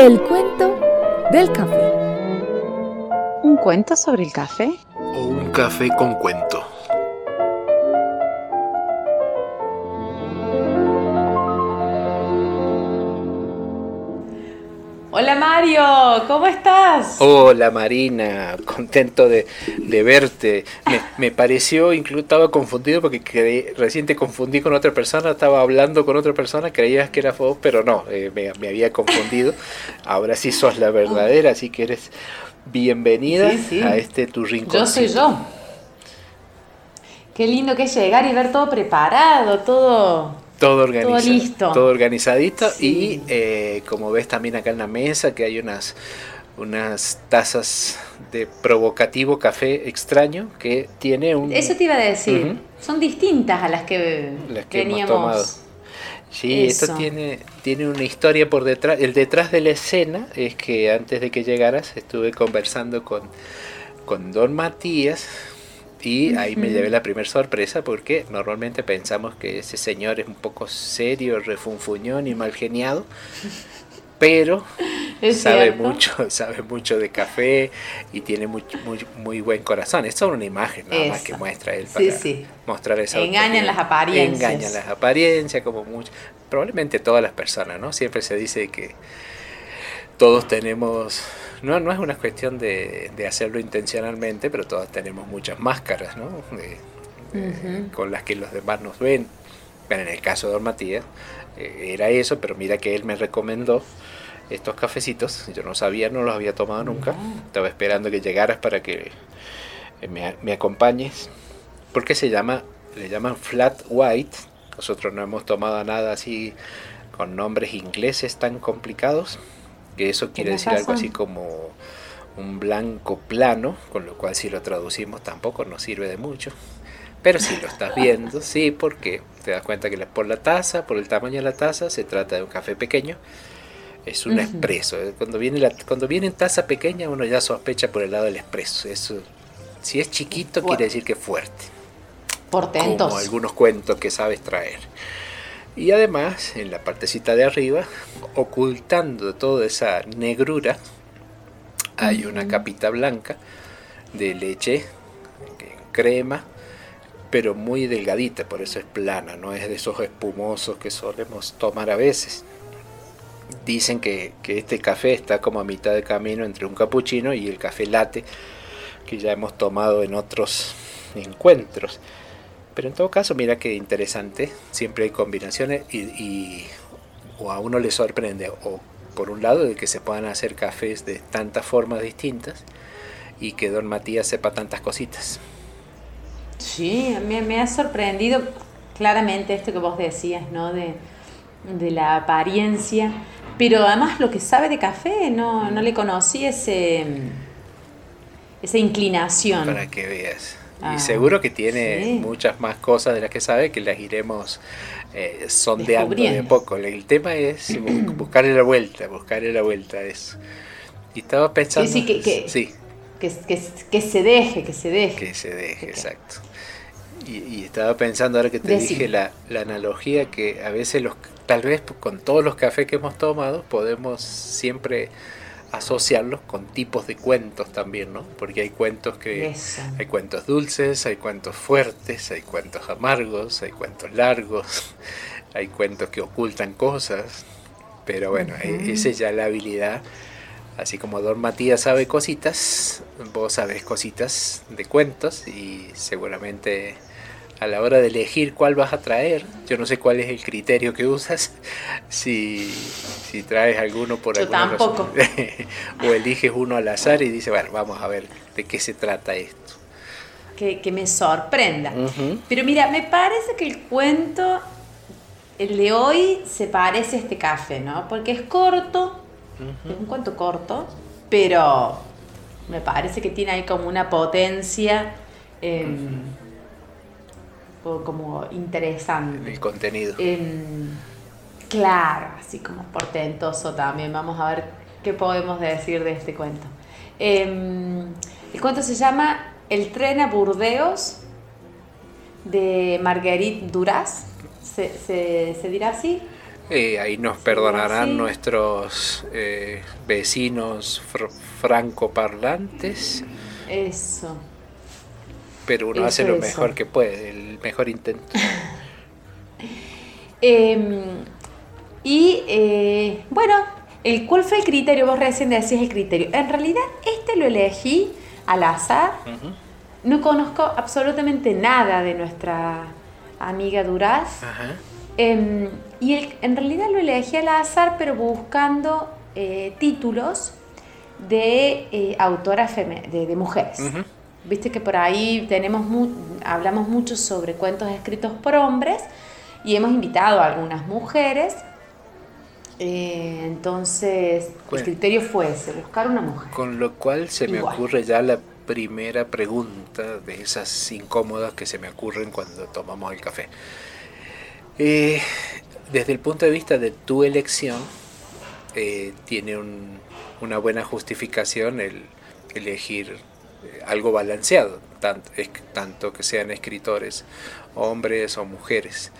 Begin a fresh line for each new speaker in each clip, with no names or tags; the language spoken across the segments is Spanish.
El cuento del café.
¿Un cuento sobre el café?
O un café con cuento.
Mario, ¿cómo estás?
Hola Marina, contento de, de verte. Me, me, pareció, incluso estaba confundido porque creí, recién te confundí con otra persona, estaba hablando con otra persona, creías que era vos, pero no, eh, me, me, había confundido. Ahora sí sos la verdadera, así que eres bienvenida
Sí, sí.
a este tu rincón.
Yo soy yo. Qué lindo que es llegar y ver todo preparado, todo...
Todo organizado.
Todo listo.
Todo organizadito.
Sí.
Y eh, como ves también acá en la mesa que hay unas, unas tazas de provocativo café extraño que tiene un...
Eso te iba a decir. Son distintas a las que,
Las que hemos tomado. Sí, esto tiene, tiene una historia por detrás. El detrás de la escena es que antes de que llegaras estuve conversando con, con Don Matías y ahí me llevé la primera sorpresa porque normalmente pensamos que ese señor es un poco serio, refunfuñón y mal geniado, pero
¿Es
sabe
cierto?
mucho, sabe mucho de café y tiene muy, muy, muy buen corazón. Es solo una imagen nada más que muestra él para
sí.
mostrar esa
Engañan las apariencias.
Engañan las apariencias, como mucho. Probablemente todas las personas, ¿no? Siempre se dice que todos tenemos. No, no es una cuestión de, de hacerlo intencionalmente, pero todos tenemos muchas máscaras, ¿no? De-. Con las que los demás nos ven. Bueno, en el caso de Matías, eh, era eso, pero mira que él me recomendó estos cafecitos. Yo no sabía, no los había tomado nunca.
No.
Estaba esperando que llegaras para que eh, me, me acompañes. Porque se llama, le llaman flat white. Nosotros no hemos tomado nada así con nombres ingleses tan complicados. Que eso quiere decir algo así como un blanco plano, con lo cual si lo traducimos tampoco nos sirve de mucho. Pero si lo estás viendo, sí, porque te das cuenta que por la taza, por el tamaño de la taza, se trata de un café pequeño. Es un expreso. Cuando viene, la, cuando viene en taza pequeña, uno ya sospecha por el lado del expreso. Eso, si es chiquito, quiere decir que es fuerte.
Portentos.
Como algunos cuentos que sabes traer. Y además, en la partecita de arriba, ocultando toda esa negrura, hay una capita blanca de leche en crema, pero muy delgadita, por eso es plana, no es de esos espumosos que solemos tomar a veces. Dicen que, que este café está como a mitad de camino entre un cappuccino y el café latte que ya hemos tomado en otros encuentros. Pero en todo caso, mira qué interesante, siempre hay combinaciones y, y- o a uno le sorprende, o por un lado, de que se puedan hacer cafés de tantas formas distintas y que Don Matías sepa tantas cositas.
Sí, me, me ha sorprendido claramente esto que vos decías, ¿no? De, de la apariencia. Pero además lo que sabe de café, no, no le conocí ese, esa inclinación.
Para que veas.
Ah,
y seguro que tiene
sí.
muchas más cosas de las que sabe que las iremos eh, sondeando de a poco. El tema es bu- buscarle la vuelta, buscarle la vuelta a eso. Y estaba pensando...
sí, que- que-
sí,
Que, se deje, que se deje.
que se deje, exacto. Y, y estaba pensando ahora que te
Decime.
dije la, la analogía que a veces los tal vez con todos los cafés que hemos tomado podemos siempre asociarlos con tipos de cuentos también, ¿no? Porque hay cuentos que
Eso.
hay cuentos dulces, hay cuentos fuertes, hay cuentos amargos, hay cuentos largos, hay cuentos que ocultan cosas. Pero bueno, e- esa es ya la habilidad. Así como Don Matías sabe cositas, vos sabés cositas de cuentos y seguramente a la hora de elegir cuál vas a traer, yo no sé cuál es el criterio que usas, si, si traes alguno por
Yo
alguna razón,
tampoco.
o eliges uno al azar y dices, bueno, vamos a ver de qué se trata esto.
Que, que me sorprenda. Pero mira, me parece que el cuento, el de hoy, se parece a este café, ¿no? Porque es corto, es un cuento corto, pero me parece que tiene ahí como una potencia em, como interesante.
El contenido.
Em, claro, así como portentoso también. Vamos a ver qué podemos decir de este cuento. Em, el cuento se llama El tren a Burdeos de Marguerite Duras. ¿Se, se- se dirá así?
Eh, ahí nos perdonarán nuestros eh, vecinos francoparlantes.
Eso.
Pero uno hace lo mejor que puede, el mejor intento.
Em, y eh, bueno, el, ¿cuál fue el criterio? Vos recién decías el criterio. En realidad, este lo elegí al azar. No conozco absolutamente nada de nuestra amiga Duraz. Em, y en realidad lo elegí al azar, pero buscando eh, títulos de eh, autoras de, mujeres. Viste que por ahí tenemos hablamos mucho sobre cuentos escritos por hombres y hemos invitado a algunas mujeres. Eh, entonces, el criterio fue ese, buscar una mujer.
Con lo cual se me ocurre ya la primera pregunta de esas incómodas que se me ocurren cuando tomamos el café. Eh, desde el punto de vista de tu elección, eh, tiene una buena justificación el elegir algo balanceado, tanto, tanto que sean escritores hombres o mujeres.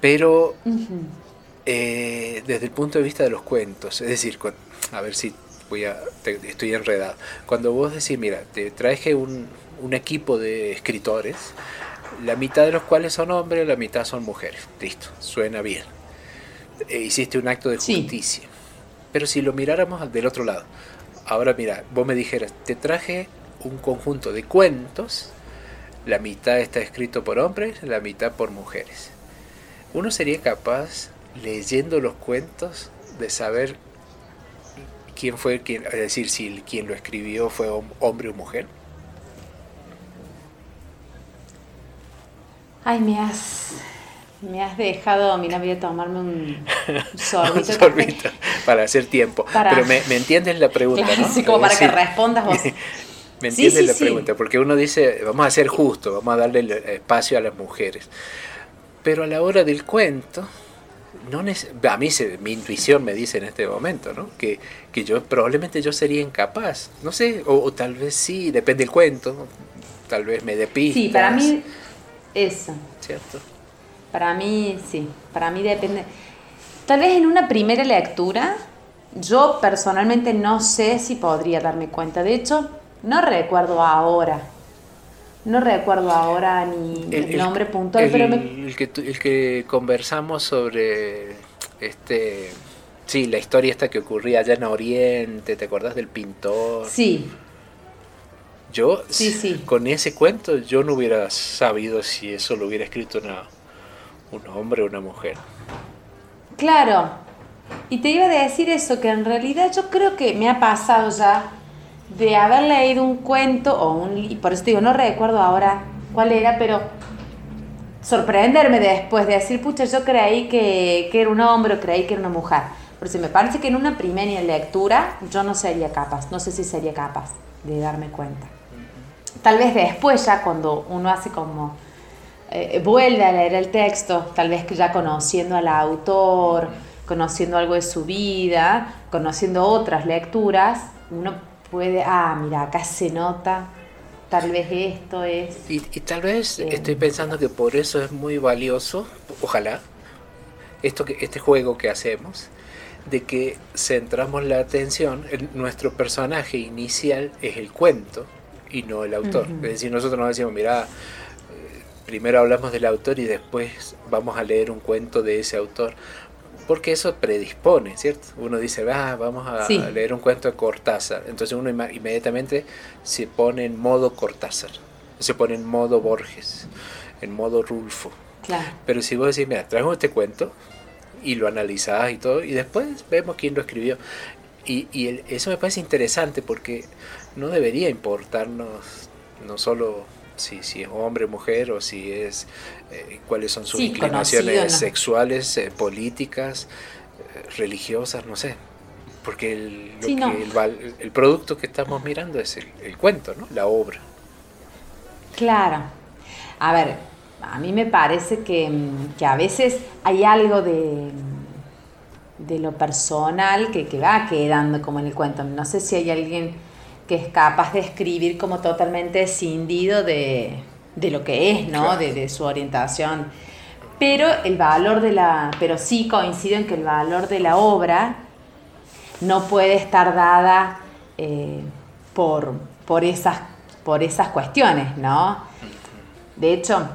Pero eh, desde el punto de vista de los cuentos, es decir, a ver si voy a, estoy enredado. Cuando vos decís, mira, te traje un, equipo de escritores, la mitad de los cuales son hombres, la mitad son mujeres. Listo, suena bien. E hiciste un acto de justicia. Pero si lo miráramos del otro lado, ahora mira, vos me dijeras, te traje un conjunto de cuentos, la mitad está escrito por hombres, la mitad por mujeres uno sería capaz, leyendo los cuentos, de saber quién fue quien, es decir, si quien lo escribió fue hombre o mujer.
Ay, me has, me has dejado, mira, voy a tomarme un, sorbito.
un sorbito para hacer tiempo. Pero me, entiendes la pregunta, ¿no?
Sí, como para que respondas vos.
me entiendes la pregunta, porque uno dice, vamos a ser justos, vamos a darle espacio a las mujeres. Pero a la hora del cuento, no a mí se, mi intuición me dice en este momento, ¿no? Que, yo probablemente yo sería incapaz, no sé, o, tal vez sí, depende del cuento, tal vez me dé
Sí, para mí eso.
¿Cierto?
Para mí sí, para mí depende. Tal vez en una primera lectura, yo personalmente no sé si podría darme cuenta. De hecho, no recuerdo ahora no recuerdo ahora ni el, nombre puntual, pero
el, que, el que conversamos sobre este sí, la historia esta que ocurría allá en Oriente, ¿te acordás del pintor?
Sí.
Yo sí, sí. con ese cuento yo no hubiera sabido si eso lo hubiera escrito una, un hombre o una mujer.
Claro. Y te iba a decir eso, que en realidad yo creo que me ha pasado ya de haber leído un cuento o un y por eso digo, no recuerdo ahora cuál era, pero sorprenderme después de decir, pucha, yo creí que, que era un hombre o creí que era una mujer. Porque me parece que en una primera lectura yo no sería capaz, no sé si sería capaz de darme cuenta. Tal vez después ya cuando uno hace como, eh, vuelve a leer el texto, tal vez que ya conociendo al autor, conociendo algo de su vida, conociendo otras lecturas, uno puede, ah, mira, acá se nota, tal vez esto es...
Y, tal vez eh, estoy pensando que por eso es muy valioso, ojalá, esto que, este juego que hacemos, de que centramos la atención, en nuestro personaje inicial es el cuento y no el autor. Es decir, nosotros no decimos, mira, eh, primero hablamos del autor y después vamos a leer un cuento de ese autor porque eso predispone, ¿cierto? Uno dice, ah, vamos a leer un cuento de Cortázar. Entonces uno inmediatamente se pone en modo Cortázar, se pone en modo Borges, en modo Rulfo.
Claro.
Pero si vos decís, mira, traemos este cuento y lo analizás y todo, y después vemos quién lo escribió. Y, y eso me parece interesante porque no debería importarnos no solo si, si es hombre mujer o si es eh, cuáles son sus inclinaciones sexuales, eh, políticas, eh, religiosas, no sé. Porque el, el, producto que estamos mirando es el, cuento, ¿no? la obra.
Claro. A ver, a mí me parece que, que a veces hay algo de, de lo personal que, que va quedando como en el cuento. No sé si hay alguien que es capaz de escribir como totalmente escindido de, de lo que es, ¿no? De, su orientación. pero el valor de la, pero sí coincido en que el valor de la obra no puede estar dada eh, por, por, esas, por esas cuestiones, ¿no? De hecho,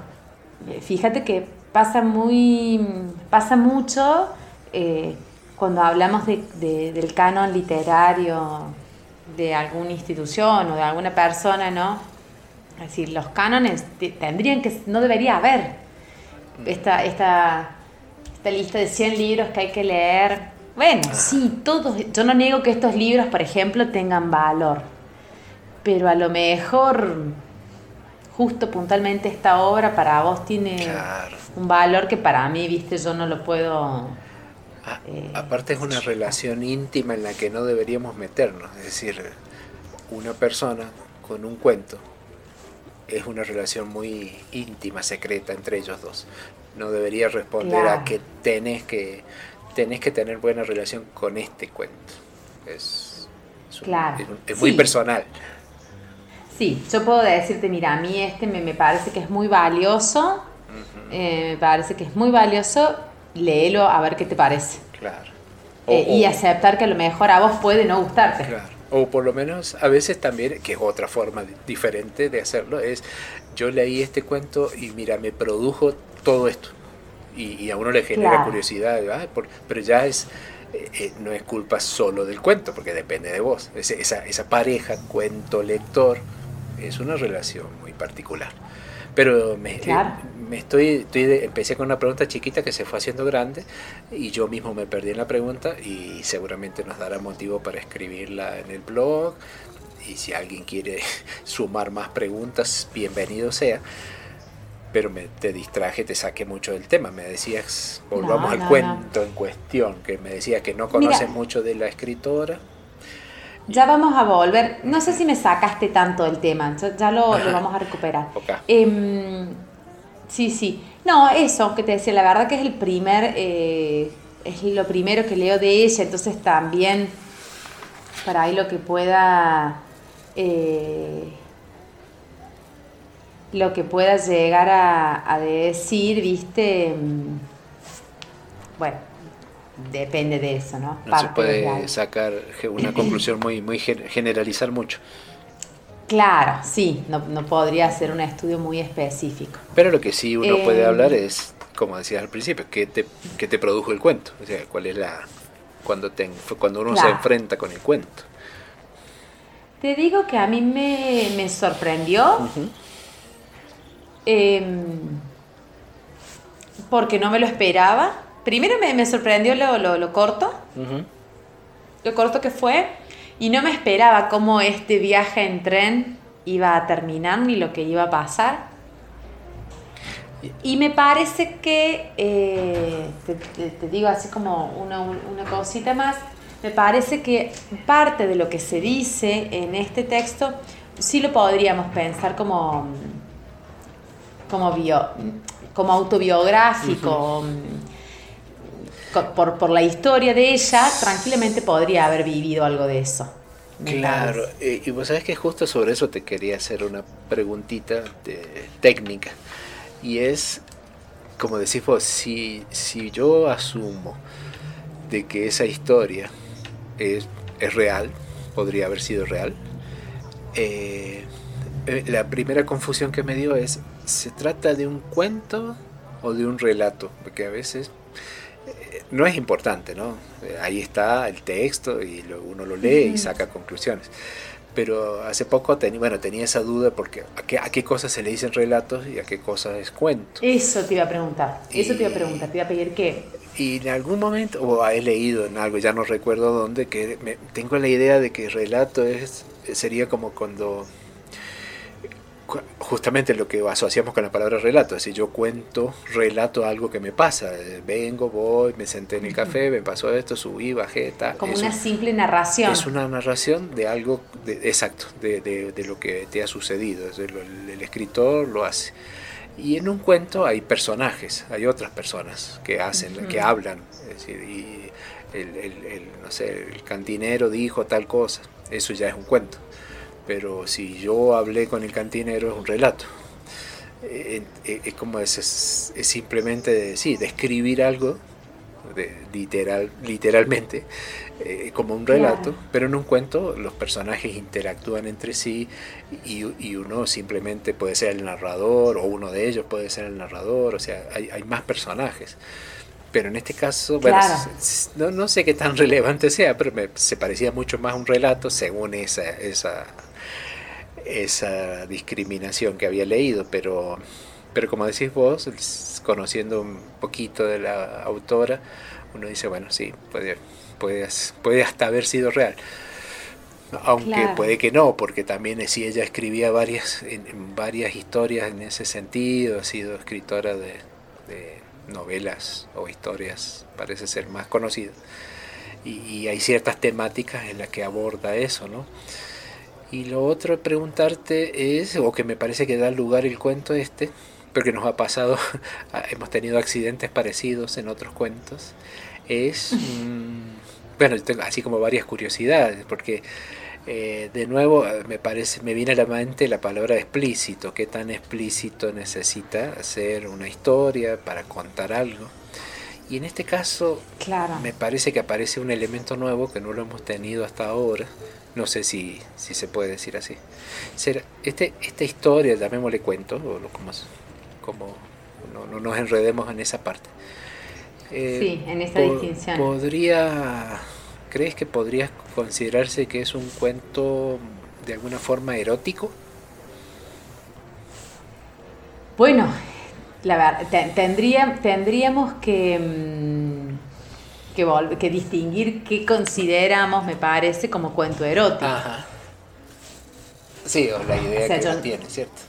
fíjate que pasa muy, pasa mucho eh, cuando hablamos del canon literario de alguna institución o de alguna persona, ¿no? Es decir, los cánones tendrían que, no debería haber esta, esta, esta lista de 100 libros que hay que leer. Bueno, ah. sí, todos, yo no niego que estos libros, por ejemplo, tengan valor, pero a lo mejor justo puntualmente esta obra para vos tiene un valor que para mí, viste, yo no lo puedo
eh, aparte es una relación íntima en la que no deberíamos meternos, es decir, una persona con un cuento es una relación muy íntima, secreta entre ellos dos. No debería responder a que tenés que tenés que tener buena relación con este cuento. Es, muy personal.
Sí, yo puedo decirte, mira, a mí este me, parece que es muy valioso, eh, me parece que es muy valioso léelo a ver qué te parece.
Claro.
Eh, y aceptar que a lo mejor a vos puede no gustarte.
Claro. O por lo menos a veces también, que es otra forma diferente de hacerlo, es yo leí este cuento y mira, me produjo todo esto. Y, a uno le genera curiosidad, pero ya es, eh, eh, no es culpa solo del cuento, porque depende de vos. esa, esa pareja, cuento-lector, es una relación muy particular. Pero me, me estoy, empecé con una pregunta chiquita que se fue haciendo grande y yo mismo me perdí en la pregunta y seguramente nos dará motivo para escribirla en el blog y si alguien quiere sumar más preguntas, bienvenido sea. Pero me, te distraje, te saqué mucho del tema. Me decías, volvamos al cuento en cuestión, que me decías que no conoces mucho de la escritora.
Ya vamos a volver. No sé si me sacaste tanto del tema, ya lo, vamos a recuperar. Em, Sí, sí. No, eso que te decía, la verdad que es el primer, eh, es lo primero que leo de ella, entonces también para ahí lo que pueda, eh, lo que pueda llegar a, decir, viste, mm, bueno, depende de eso, ¿no?
No se puede sacar una conclusión muy, muy generalizar mucho.
Claro, sí, no, podría ser un estudio muy específico.
Pero lo que sí uno puede em, hablar es, como decías al principio, ¿qué te, qué te produjo el cuento? O sea, ¿cuál es la... cuando, te, cuando uno se enfrenta con el cuento?
Te digo que a mí me, sorprendió. Em, porque no me lo esperaba. Primero me, sorprendió lo, lo, corto. Lo corto que fue. Y no me esperaba cómo este viaje en tren iba a terminar ni lo que iba a pasar. Y me parece que, eh, te, digo así como una, cosita más, me parece que parte de lo que se dice en este texto sí lo podríamos pensar como, como, bio, como autobiográfico por, la historia de ella, tranquilamente podría haber vivido algo de eso.
Claro, eh, y vos sabés que justo sobre eso te quería hacer una preguntita de, técnica. Y es, como decís vos, si, si yo asumo de que esa historia es, es real, podría haber sido real, eh, eh, la primera confusión que me dio es, ¿se trata de un cuento o de un relato? Porque a veces no es importante, ¿no? Eh, ahí está el texto y uno lo lee y saca conclusiones. Pero hace poco tenía, bueno, tenía esa duda porque a qué, a qué cosas se le dicen relatos y a qué cosas es cuento.
Eso te iba a preguntar, eso te iba a preguntar, te iba a pedir qué.
Y en algún momento, o he leído en algo, ya no recuerdo dónde, que me, tengo la idea de que relato es, sería como cuando justamente lo que asociamos con la palabra relato, es decir, yo cuento, relato algo que me pasa, eh, vengo, voy, me senté en el café, me pasó esto, subí, bajé, tal.
Como una simple narración.
Es una narración de algo, exacto, de, lo que te ha sucedido, el, escritor lo hace. Y en un cuento hay personajes, hay otras personas que hacen, que hablan, es decir, y el, no sé, el cantinero dijo tal cosa, eso ya es un cuento pero si yo hablé con el cantinero es un relato. eh, eh, es como es, es, simplemente sí, describir algo de, literal, literalmente eh, como un relato, pero en un cuento los personajes interactúan entre sí y, y, uno simplemente puede ser el narrador o uno de ellos puede ser el narrador, o sea, hay, hay más personajes. Pero en este caso, bueno, no, no, sé qué tan relevante sea, pero me, se parecía mucho más a un relato según esa, esa, esa discriminación que había leído, pero, pero como decís vos, conociendo un poquito de la autora, uno dice, bueno, sí, puede, puede, puede hasta haber sido real. Aunque puede que no, porque también si ella escribía varias, en, varias historias en ese sentido, ha sido escritora de, de novelas o historias, parece ser más conocida. Y, y, hay ciertas temáticas en las que aborda eso, ¿no? Y lo otro a preguntarte es, o que me parece que da lugar el cuento este, porque nos ha pasado, hemos tenido accidentes parecidos en otros cuentos, es, bueno, tengo así como varias curiosidades, porque eh, de nuevo me parece, me viene a la mente la palabra explícito, qué tan explícito necesita hacer una historia para contar algo. Y en este caso claro. me parece que aparece un elemento nuevo que no lo hemos tenido hasta ahora, no sé si, si se puede decir así. Este, esta historia, llamémosle cuento, o como, como no, nos enredemos en esa parte.
Eh, sí, en esta distinción.
¿Podría, crees que podría considerarse que es un cuento de alguna forma erótico?
Bueno, la verdad, tendría, tendríamos que... Mm, que, distinguir qué consideramos, me parece, como cuento erótico. Ajá.
Sí, o la idea que no tiene, ¿cierto?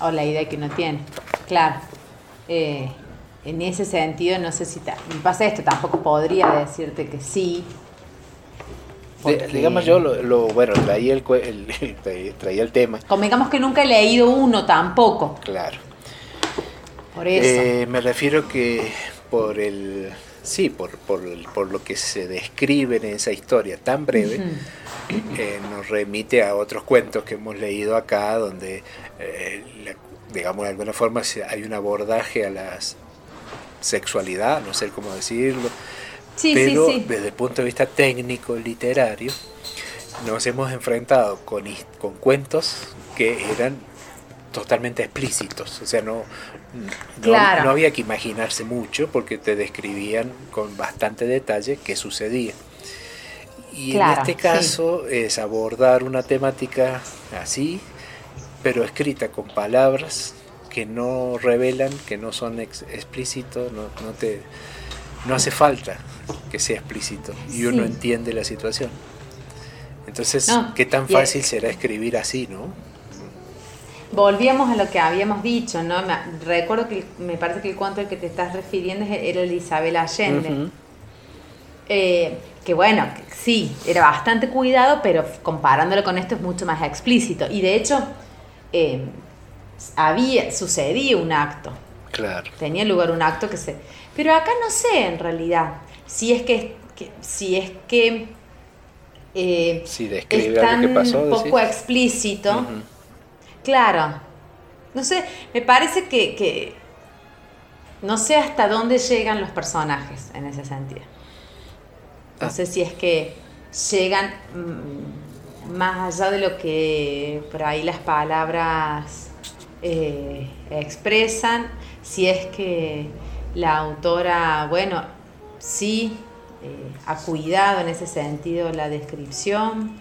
O la idea que no tiene, claro. Eh, en ese sentido, no sé si me pasa esto, tampoco podría decirte que sí.
digamos yo, lo, bueno, traía el, traía el tema.
digamos que nunca he leído uno tampoco.
Claro. Por eso. Eh, me refiero que por el Sí, por, por, por, lo que se describe en esa historia tan breve, eh, nos remite a otros cuentos que hemos leído acá, donde, eh, digamos, de alguna forma hay un abordaje a la sexualidad, no sé cómo decirlo, pero desde el punto de vista técnico, literario, nos hemos enfrentado con, con cuentos que eran totalmente explícitos, o sea, no, no, había que imaginarse mucho porque te describían con bastante detalle qué sucedía. Y en este caso es abordar una temática así, pero escrita con palabras que no revelan, que no son explícitos, no, no, te, no hace falta que sea explícito y uno entiende la situación. Entonces, ¿qué tan fácil será escribir así, no?
Volvíamos a lo que habíamos dicho, ¿no? Me, recuerdo que me parece que el cuento al que te estás refiriendo era el de Isabel Allende. Eh, que bueno, sí, era bastante cuidado, pero comparándolo con esto es mucho más explícito. Y de hecho, eh, había, sucedía un acto.
Claro.
Tenía lugar un acto que se. Pero acá no sé en realidad si es que, si es que
eh, es tan
poco explícito. Claro. No sé, me parece que, no sé hasta dónde llegan los personajes en ese sentido. No ah. sé si es que llegan mm, más allá de lo que por ahí las palabras eh, expresan, si es que la autora, bueno, sí, eh, ha cuidado en ese sentido la descripción,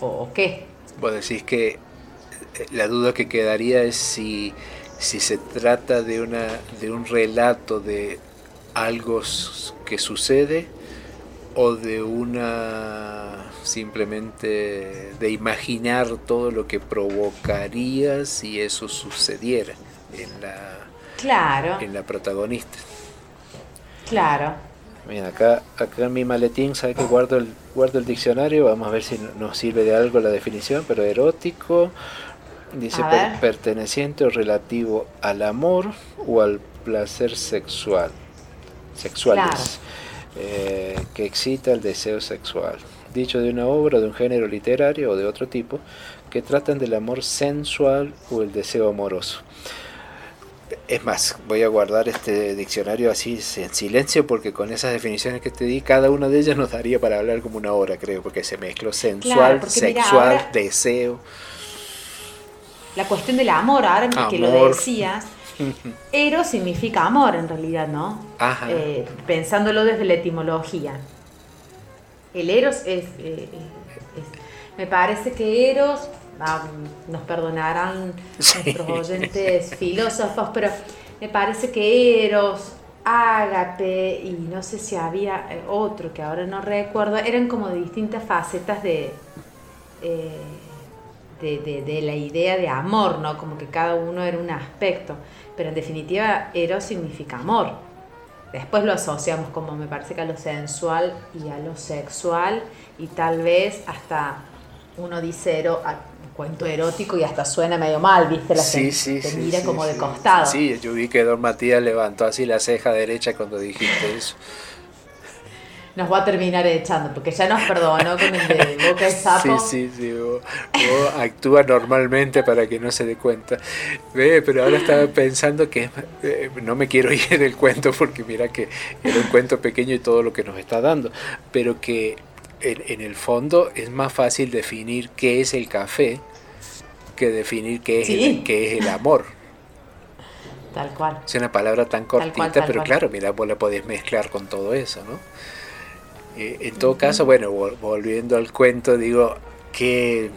o qué.
Vos decís que la duda que quedaría es si, si se trata de, una, de un relato de algo que sucede o de una simplemente de imaginar todo lo que provocaría si eso sucediera en la,
claro.
en la protagonista.
Claro.
Mira, acá, acá en mi maletín, sabe que guardo el, guardo el diccionario? Vamos a ver si nos sirve de algo la definición, pero erótico, Dice perteneciente o relativo al amor o al placer sexual. Sexuales. Eh, que excita el deseo sexual. Dicho de una obra de un género literario o de otro tipo que tratan del amor sensual o el deseo amoroso. Es más, voy a guardar este diccionario así en silencio porque con esas definiciones que te di, cada una de ellas nos daría para hablar como una hora, creo, porque se mezcló sensual, sexual, deseo.
La cuestión del amor, ahora que lo decías, Eros significa amor en realidad, ¿no? Ajá. Eh, pensándolo desde la etimología. El Eros es, eh, me parece que Eros, ah, nos perdonarán nuestros oyentes filósofos, pero me parece que Eros, Ágape y no sé si había eh, otro que ahora no recuerdo, eran como distintas facetas de, de, de, la idea de amor, ¿no? Como que cada uno era un aspecto pero en definitiva eros significa amor. Después lo asociamos como me parece que a lo sensual y a lo sexual y tal vez hasta uno dice cuento erótico y hasta suena medio mal, ¿viste? La
sí, sí,
te mira como de costado.
Sí, yo vi que Don Matías levantó así la ceja derecha cuando dijiste eso
nos va a terminar echando, porque ya nos perdonó con el de boca de sapo.
Sí, sí, sí, vos, actúa normalmente para que no se dé cuenta. Pero ahora estaba pensando que eh, no me quiero ir del cuento porque mira que era un cuento pequeño y todo lo que nos está dando, pero que en, el fondo es más fácil definir qué es el café que definir qué es, el, qué es el amor.
Tal cual.
Es una palabra tan cortita, pero claro, mira, vos la podés mezclar con todo eso, ¿no? Eh, en todo caso, bueno, volviendo al cuento, digo que.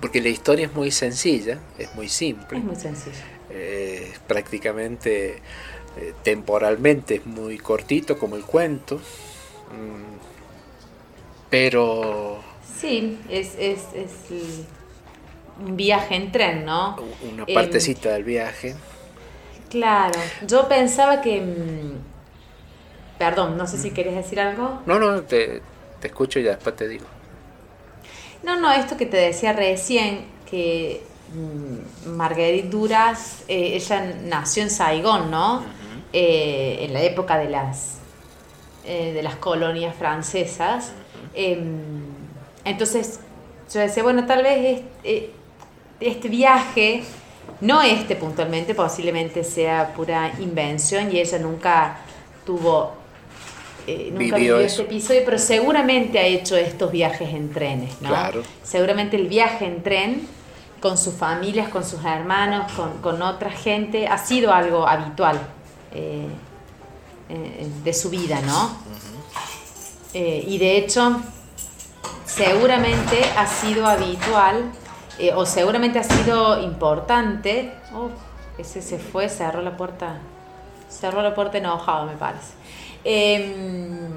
Porque la historia es muy sencilla, es muy simple.
Es muy sencilla.
Eh, prácticamente, eh, temporalmente es muy cortito como el cuento. Mm, pero.
Sí, es, es, un viaje en tren, ¿no?
Una partecita del viaje.
Claro, yo pensaba que mm, Perdón, no sé si quieres decir algo.
No, no, te, escucho y ya después te digo.
No, no, esto que te decía recién, que mm, Marguerite Duras, eh, ella nació en Saigón, ¿no? Eh, en la época de las, eh, de las colonias francesas. Em, entonces, yo decía, bueno, tal vez este, este viaje, no este puntualmente, posiblemente sea pura invención y ella nunca tuvo eh, nunca vivió, este episodio, pero seguramente ha hecho estos viajes en trenes, ¿no? Claro. Seguramente el viaje en tren con sus familias, con sus hermanos, con, otra gente, ha sido algo habitual eh, eh, de su vida, ¿no? y de hecho, seguramente ha sido habitual, o seguramente ha sido importante. Oh, ese se fue, cerró la puerta, cerró la puerta enojado, me parece. Em,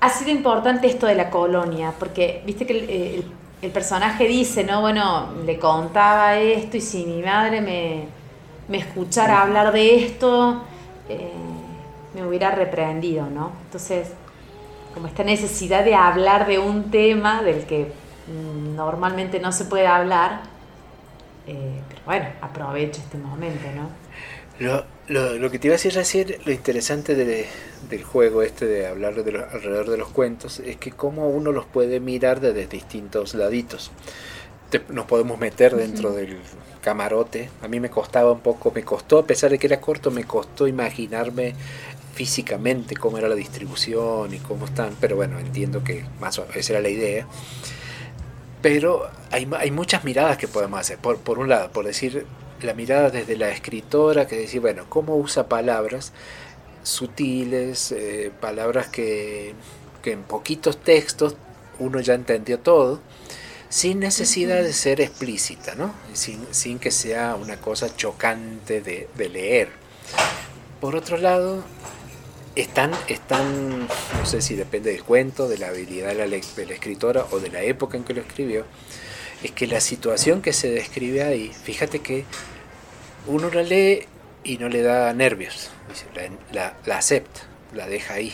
ha sido importante esto de la colonia, porque viste que el, personaje dice, ¿no? Bueno, le contaba esto y si mi madre me, escuchara hablar de esto, eh, me hubiera reprendido, ¿no? Entonces, como esta necesidad de hablar de un tema del que normalmente no se puede hablar, eh, pero bueno, aprovecho este momento, ¿no?
Lo, lo, que te iba a decir recién, lo interesante del juego este de hablar de alrededor de los cuentos, es que cómo uno los puede mirar desde distintos laditos. nos podemos meter dentro del camarote. A mí me costaba un poco, me costó, a pesar de que era corto, me costó imaginarme físicamente cómo era la distribución y cómo están, pero bueno, entiendo que más o menos esa era la idea. Pero hay, hay muchas miradas que podemos hacer. Por, por un lado, por decir, la mirada desde la escritora, que decir, bueno, cómo usa palabras sutiles, eh, palabras que, en poquitos textos uno ya entendió todo, sin necesidad de ser explícita, ¿no? sin, que sea una cosa chocante de, leer. Por otro lado, están, están, no sé si depende del cuento, de la habilidad de la, de la escritora o de la época en que lo escribió, es que la situación que se describe ahí, fíjate que uno la lee y no le da nervios, la, acepta, la deja ahí.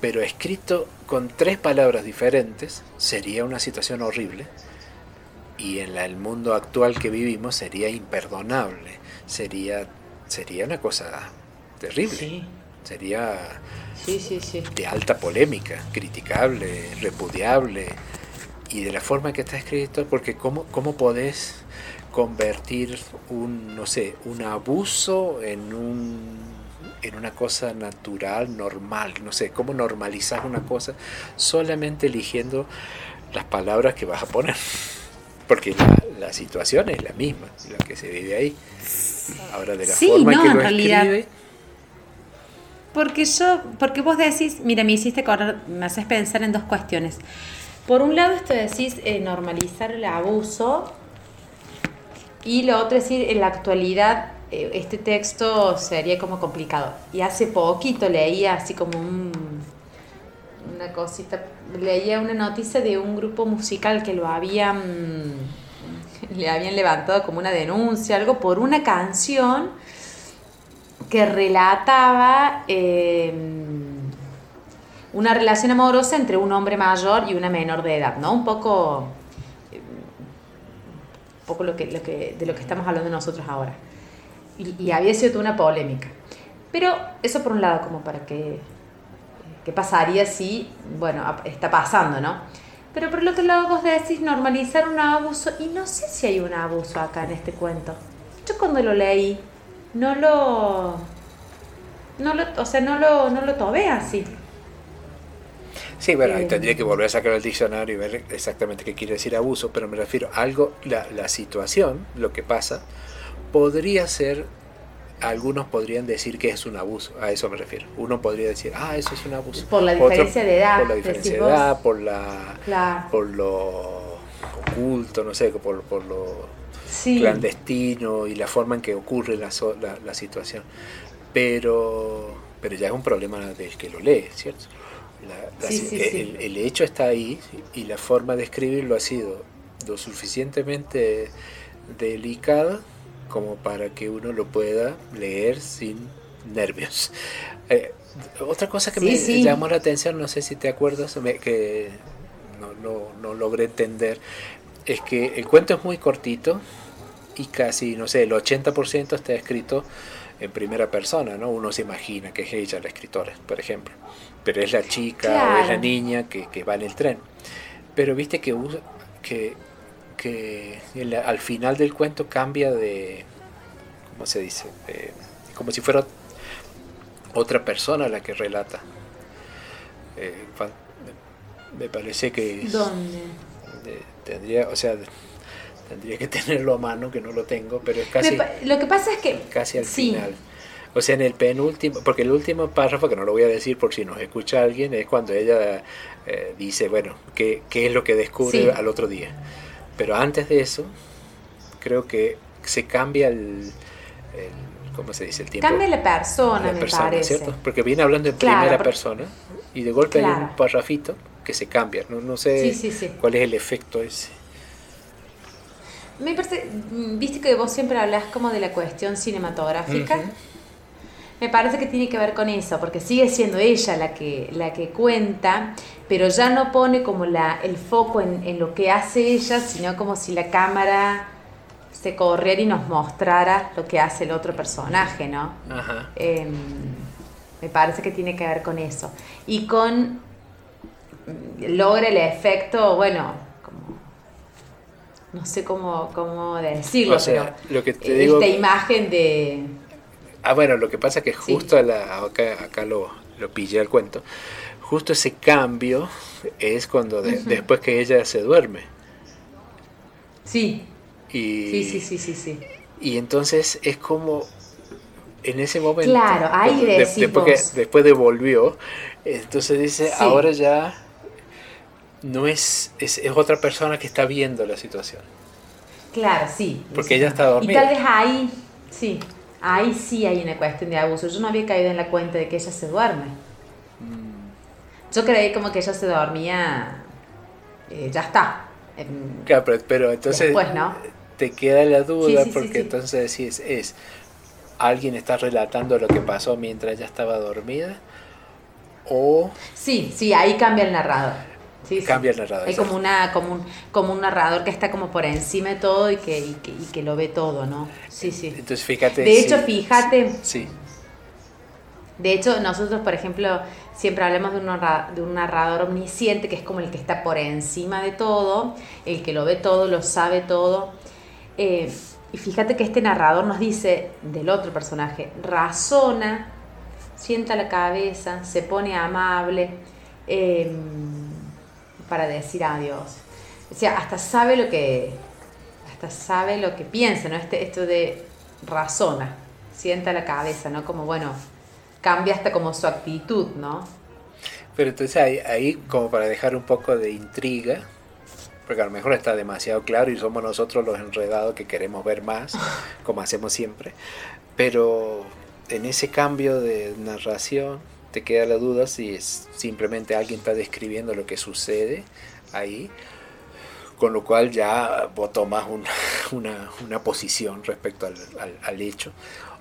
Pero escrito con tres palabras diferentes sería una situación horrible y en el mundo actual que vivimos sería imperdonable, sería, sería una cosa terrible, sería de alta polémica, criticable, repudiable y de la forma que está escrito, porque cómo, cómo podés convertir un, no sé, un abuso en un en una cosa natural, normal, no sé, cómo normalizar una cosa solamente eligiendo las palabras que vas a poner. Porque la, situación es la misma, la que se vive ahí. Ahora de la forma en que lo escribe,
porque yo, porque vos decís, mira, me hiciste correr, me haces pensar en dos cuestiones. Por un lado, esto decís eh, normalizar el abuso, y lo otro es decir, en la actualidad eh, este texto sería como complicado. Y hace poquito leía así como un, una cosita, leía una noticia de un grupo musical que lo habían, le habían levantado como una denuncia, algo por una canción que relataba em, una relación amorosa entre un hombre mayor y una menor de edad, ¿no? Un poco, un poco lo que, lo que, de lo que estamos hablando nosotros ahora. Y, había sido toda una polémica. Pero eso por un lado, como para que, ¿qué pasaría si, bueno, está pasando, ¿no? Pero por el otro lado vos decís normalizar un abuso, y no sé si hay un abuso acá en este cuento. Yo cuando lo leí, no lo, no lo, o sea, no lo, no lo tomé así.
Sí, bueno, ahí tendría que volver a sacar el diccionario y ver exactamente qué quiere decir abuso, pero me refiero a algo, la, la situación, lo que pasa, podría ser, algunos podrían decir que es un abuso, a eso me refiero. Uno podría decir, ah, eso es un abuso.
Por la diferencia de edad.
Por la diferencia de edad, por, la, por lo oculto, no sé, por, por lo clandestino y la forma en que ocurre la, la, situación. Pero, pero ya es un problema del que lo lee, ¿cierto? El, hecho está ahí y la forma de escribirlo ha sido lo suficientemente delicada como para que uno lo pueda leer sin nervios. Eh, otra cosa que me llamó la atención, no sé si te acuerdas, que no, no, no logré entender, es que el cuento es muy cortito, y casi, no sé, el 80% está escrito en primera persona, ¿no? Uno se imagina que es ella la escritora, por ejemplo, pero es la chica o es la niña que, que, va en el tren. Pero viste que, que, que al final del cuento cambia de, ¿cómo se dice? como si fuera otra persona la que relata. Eh, me parece que...
¿Dónde?
tendría, o sea, Tendría que tenerlo a mano, que no lo tengo, pero es casi.
lo que pasa es que.
Casi al final. O sea, en el penúltimo, porque el último párrafo, que no lo voy a decir por si nos escucha alguien, es cuando ella eh, dice, bueno, ¿qué, ¿qué, es lo que descubre al otro día? Pero antes de eso, creo que se cambia el, ¿cómo se dice? El tiempo.
Cambia la persona, me parece. ¿cierto?
Porque viene hablando en primera persona y de golpe hay un párrafito que se cambia. No, no sé cuál es el efecto ese.
Me parece, mm, viste que vos siempre hablas como de la cuestión cinematográfica. Me parece que tiene que ver con eso, porque sigue siendo ella la que, la que cuenta, pero ya no pone como la, el foco en, lo que hace ella, sino como si la cámara se corriera y nos mostrara lo que hace el otro personaje, ¿no? Em, me parece que tiene que ver con eso. Y con logra el efecto, bueno, no sé cómo, cómo decirlo, pero
lo que te digo,
esta imagen de...
Ah, bueno, lo que pasa es que justo acá, lo, lo pillé al cuento, justo ese cambio es cuando después que ella se duerme.
Sí.
Y,
sí, sí, sí, sí, sí.
Y entonces es como en ese momento.
Claro, ahí
después, que, después devolvió, entonces dice, ahora ya no es, es, otra persona que está viendo la situación.
Claro, sí.
Porque ella está dormida.
Y tal vez ahí, sí, ahí sí hay una cuestión de abuso. Yo no había caído en la cuenta de que ella se duerme. Mm. Yo creí como que ella se dormía, eh, ya está.
Claro, pero, entonces te queda la duda porque entonces decís, es, alguien está relatando lo que pasó mientras ella estaba dormida o...
Sí, sí, ahí cambia el narrador
cambia el narrador.
Hay como, una, como, un, como un narrador que está como por encima de todo y que, y que, lo ve todo, ¿no? Sí, sí.
Entonces fíjate.
De hecho, fíjate.
Sí.
De hecho, nosotros, por ejemplo, siempre hablamos de un, de un narrador omnisciente, que es como el que está por encima de todo, el que lo ve todo, lo sabe todo. Eh, y fíjate que este narrador nos dice del otro personaje, razona, sienta la cabeza, se pone amable em, para decir adiós. O sea, hasta sabe lo que, hasta sabe lo que piensa, ¿no? Este, esto de razona, sienta la cabeza, ¿no? Como, bueno, cambia hasta como su actitud, ¿no?
Pero entonces ahí, ahí como para dejar un poco de intriga, porque a lo mejor está demasiado claro y somos nosotros los enredados que queremos ver más, como hacemos siempre, pero en ese cambio de narración te queda la duda si es simplemente alguien está describiendo lo que sucede ahí, con lo cual ya vos tomas una, una, posición respecto al, al hecho,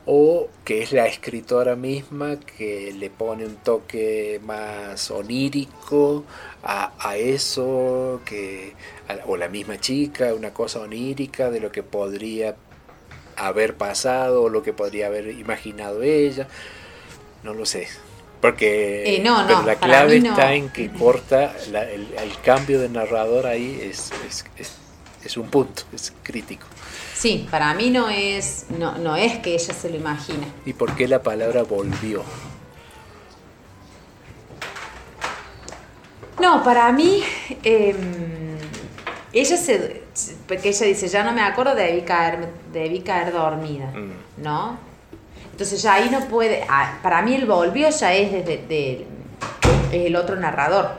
o que es la escritora misma que le pone un toque más onírico a, a eso, que, o la misma chica, una cosa onírica de lo que podría haber pasado o lo que podría haber imaginado ella, no lo sé. Porque
eh, no,
la clave está en que corta el, cambio de narrador ahí es, es, es, es un punto, es crítico.
Sí, para mí no es, no, no es que ella se lo imagina.
¿Y por qué la palabra volvió?
No, para mí, em, ella se, porque ella dice, ya no me acuerdo, debí caer, debí caer dormida, mm. ¿no? Entonces ya ahí no puede, ah, para mí el volvió ya es desde el otro narrador.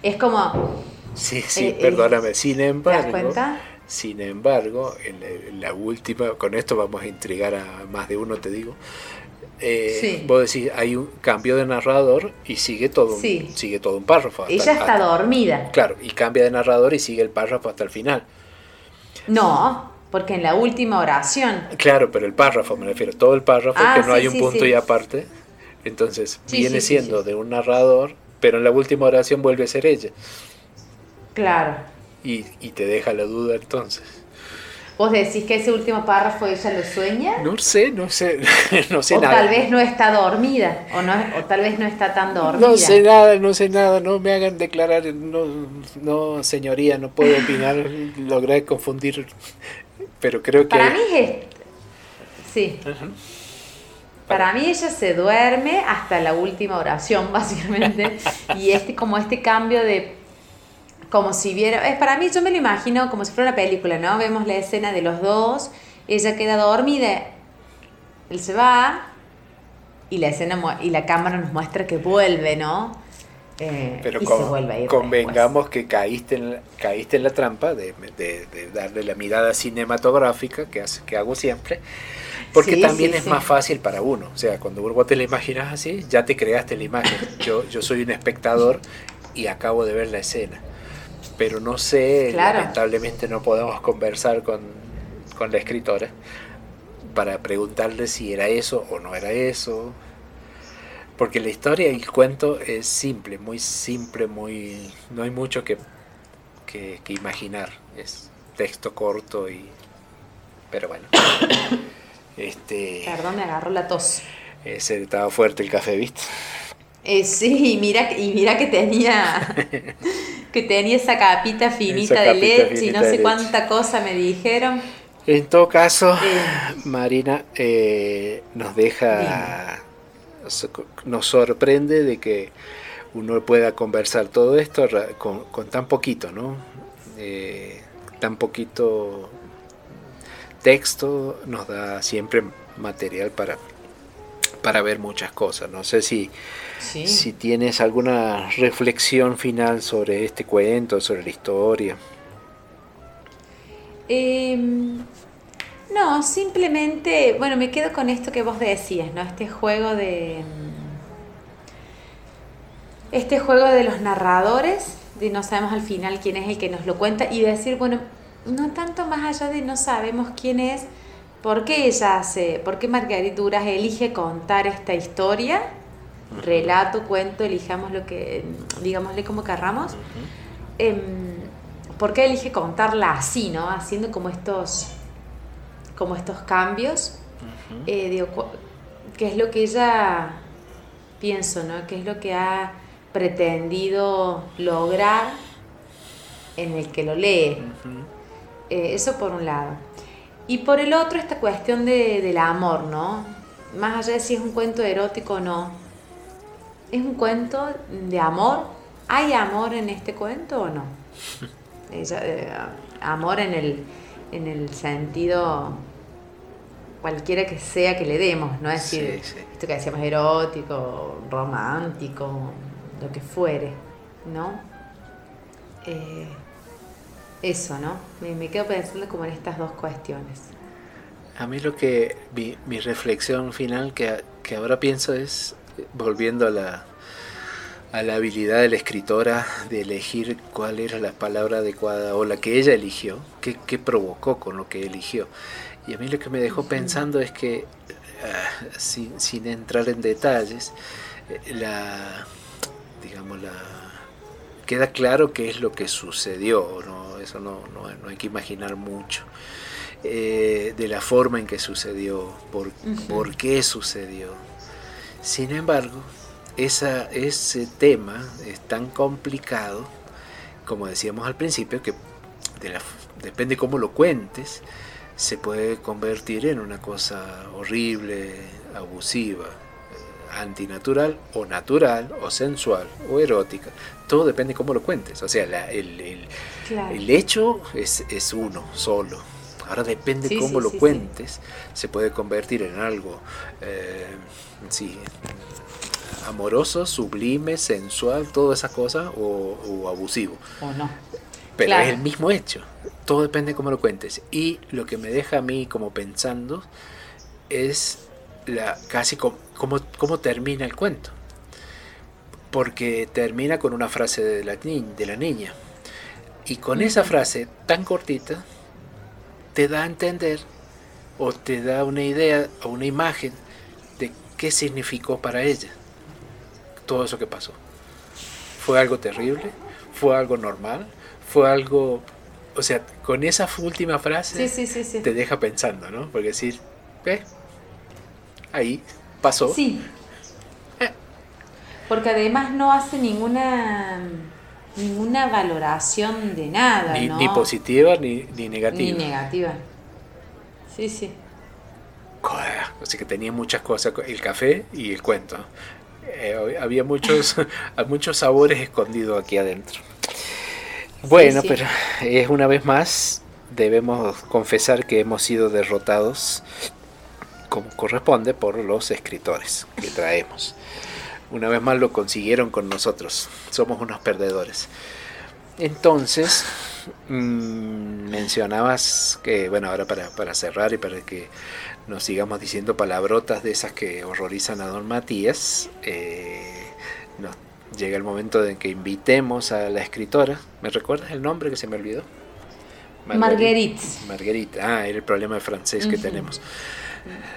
Es como...
Sí, sí, eh, perdóname, sin embargo... ¿Te das cuenta? Sin embargo, en la última, con esto vamos a intrigar a más de uno, te digo. Eh, Vos decís, hay un cambio de narrador y sigue todo, un, sigue todo un párrafo.
Ella está dormida.
Claro, y cambia de narrador y sigue el párrafo hasta el final.
No, porque en la última oración.
Claro, pero el párrafo, me refiero, todo el párrafo, ah, que no hay un punto y aparte. Entonces, viene siendo de un narrador, pero en la última oración vuelve a ser ella.
Claro
y, te deja la duda entonces.
¿Vos decís que ese último párrafo ella lo sueña?
No sé, no sé, no sé
o
nada.
tal vez no está dormida, o, no, o tal vez no está tan dormida.
No sé nada, no sé nada, no me hagan declarar, no, no señoría, no puedo opinar, logré confundir, pero creo que...
Para mí es... Sí. Para mí ella se duerme hasta la última oración, básicamente, y este como este cambio de como si viera, es para mí yo me lo imagino como si fuera una película, ¿no? Vemos la escena de los dos, ella queda dormida, él se va y la escena y la cámara nos muestra que vuelve, ¿no?
Eh, Pero y se vuelve a ir convengamos que caíste en, la, caíste en la trampa de, darle la mirada cinematográfica que, hace, que hago siempre, porque también es más fácil para uno. O sea, cuando vos te la imaginas así, ya te creaste la imagen. Yo, yo soy un espectador y acabo de ver la escena pero no sé, lamentablemente no podemos conversar con, la escritora para preguntarle si era eso o no era eso. Porque la historia y el cuento es simple, muy simple, muy no hay mucho que, que, imaginar. Es texto corto y... Pero bueno. este,
Perdón, me agarró la tos.
Ese estaba fuerte el café, ¿viste?
Eh, sí, y mira, y mira que tenía que tenía esa capita finita de leche y no sé cuánta cosa me dijeron.
En todo caso, eh. Marina eh, nos deja, nos sorprende de que uno pueda conversar todo esto con, tan poquito, ¿no? tan poquito texto nos da siempre material para, para ver muchas cosas. No sé si si tienes alguna reflexión final sobre este cuento, sobre la historia.
Em, no, simplemente, bueno, me quedo con esto que vos decías, ¿no? Este juego de... Este juego de los narradores, de no sabemos al final quién es el que nos lo cuenta, y decir, bueno, no tanto más allá de no sabemos quién es, por qué ella hace, por qué Margarita Duras elige contar esta historia, relato, cuento, elijamos lo que, digámosle como querramos. Em, ¿Por qué elige contarla así, no? Haciendo como estos, como estos cambios. Eh, ¿Qué es lo que ella, pienso, ¿no? ¿Qué es lo que ha pretendido lograr en el que lo lee? Eh, eso por un lado. Y por el otro, esta cuestión de, del amor, ¿no? Más allá de si es un cuento erótico o no. ¿Es un cuento de amor? ¿Hay amor en este cuento o no? Eh, amor en el, en el sentido cualquiera que sea que le demos, ¿no? Es decir, esto que decíamos erótico, romántico, lo que fuere, ¿no? Eh, eso, ¿no? Me, quedo pensando como en estas dos cuestiones.
A mí lo que, mi, reflexión final que, que, ahora pienso es, volviendo a la, a la habilidad de la escritora de elegir cuál era la palabra adecuada o la que ella eligió, qué, qué provocó con lo que eligió. Y a mí lo que me dejó pensando es que, ah, sin, sin, entrar en detalles, eh, la, digamos, la, queda claro qué es lo que sucedió, ¿no? eso no, no, hay que imaginar mucho. Eh, de la forma en que sucedió, por, por qué sucedió. Sin embargo, esa, ese tema es tan complicado, como decíamos al principio, que de la, depende cómo lo cuentes, se puede convertir en una cosa horrible, abusiva, eh, antinatural o natural o sensual o erótica. Todo depende cómo lo cuentes. O sea, el, el, hecho es, es, uno solo. Ahora depende cómo lo cuentes, se puede convertir en algo eh, amoroso, sublime, sensual, toda esa cosa, o, abusivo.
O no.
Pero es el mismo hecho. Todo depende de cómo lo cuentes. Y lo que me deja a mí como pensando es la casi como, cómo, termina el cuento. Porque termina con una frase de la, de la niña. Y con esa frase tan cortita, te da a entender o te da una idea o una imagen de qué significó para ella todo eso que pasó. ¿Fue algo terrible? ¿Fue algo normal? ¿Fue algo o sea, con esa última frase te deja pensando, ¿no? Porque decir, ¿eh? Ahí pasó.
Sí. Eh. Porque además no hace ninguna ninguna valoración de nada,
ni,
¿no?
ni positiva ni, ni negativa.
Ni negativa. Sí, sí.
O sea que tenía muchas cosas, el café y el cuento. Eh, había muchos, muchos sabores escondidos aquí adentro. Bueno, pero es una vez más, debemos confesar que hemos sido derrotados como corresponde por los escritores que traemos. Una vez más lo consiguieron con nosotros. Somos unos perdedores. Entonces, mmm, mencionabas que, bueno, ahora para, para, cerrar y para que nos sigamos diciendo palabrotas de esas que horrorizan a don Matías, eh, nos llega el momento en que invitemos a la escritora. ¿Me recuerdas el nombre que se me olvidó?
Marguerite.
Marguerite. Ah, era el problema de francés que tenemos.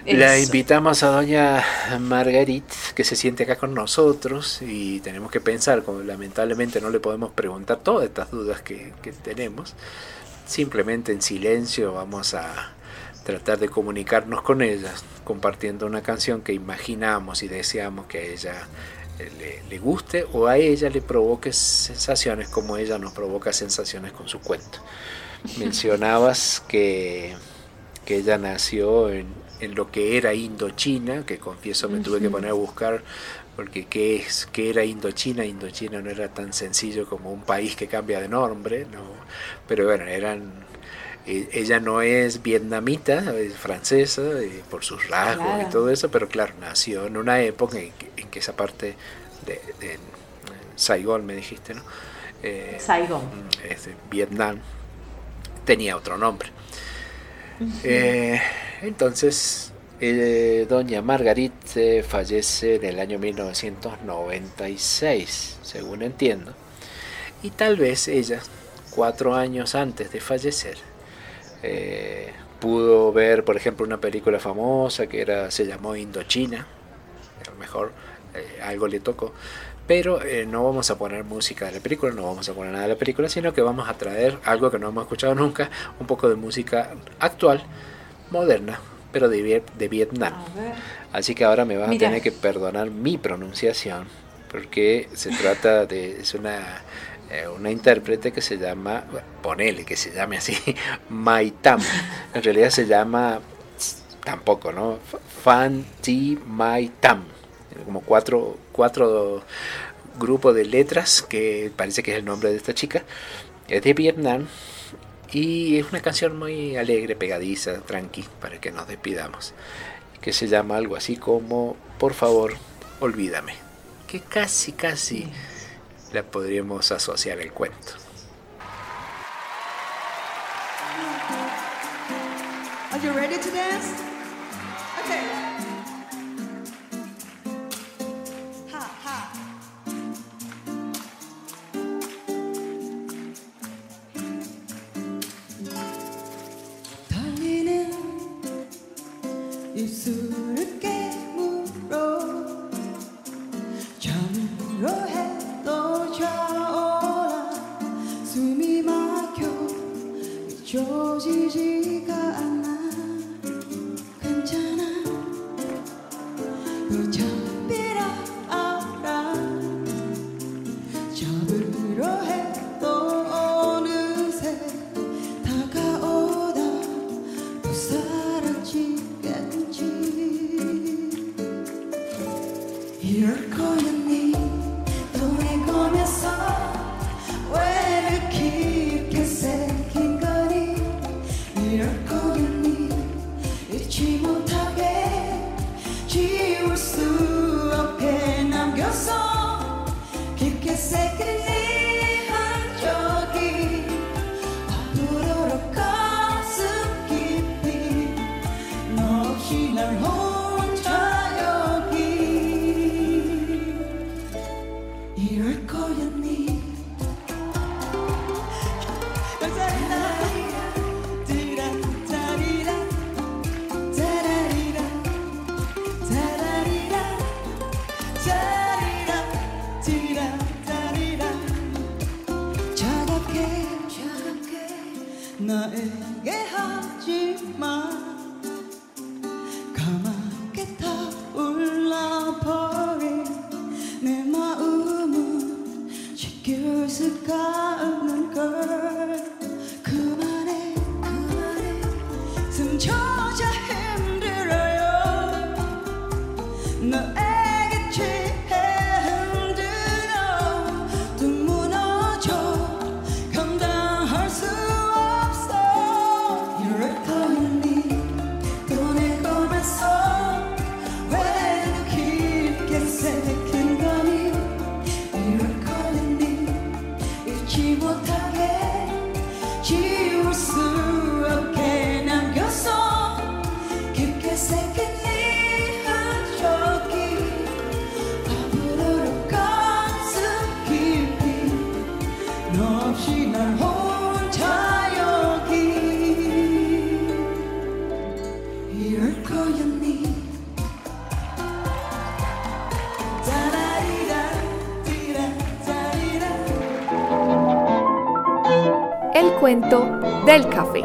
La invitamos a doña Marguerite, que se siente acá con nosotros y tenemos que pensar, como lamentablemente no le podemos preguntar todas estas dudas que, que tenemos, simplemente en silencio vamos a tratar de comunicarnos con ella, compartiendo una canción que imaginamos y deseamos que a ella le, guste o a ella le provoque sensaciones como ella nos provoca sensaciones con su cuento. Mencionabas que, que ella nació en, en, lo que era Indochina, que confieso me tuve que poner a buscar porque qué es qué era Indochina, Indochina no era tan sencillo como un país que cambia de nombre, no, pero bueno, eran ella no es vietnamita, es francesa eh, por sus rasgos y todo eso, pero claro, nació en una época en que, esa parte de, de, Saigón, me dijiste, ¿no?
Eh, Saigón.
Es Vietnam, tenía otro nombre. Eh, entonces, doña Margarite fallece en el año 1996, según entiendo. Y tal vez ella, cuatro años antes de fallecer, eh, pudo ver, por ejemplo, una película famosa que era se llamó Indochina. A lo mejor eh, algo le tocó. Pero eh, no vamos a poner música de la película, no vamos a poner nada de la película, sino que vamos a traer algo que no hemos escuchado nunca, un poco de música actual, moderna, pero de, de Vietnam. Así que ahora me van a tener que perdonar mi pronunciación, porque se trata de, es una eh, una intérprete que se llama, bueno, ponele que se llame así, Maitam. En realidad se llama, tampoco, ¿no? Fan Ti Maitam. Como cuatro, cuatro grupos de letras que parece que es el nombre de esta chica. Es de Vietnam y es una canción muy alegre, pegadiza, tranqui, para que nos despidamos. Que se llama algo así como Por favor, olvídame. Que casi, casi la podríamos asociar al cuento.
Are you ready to dance? Okay. Ha, ha. 가게 하지마 가만히 타올라버린 내 마음은 지킬 수가 없는 걸.
del café.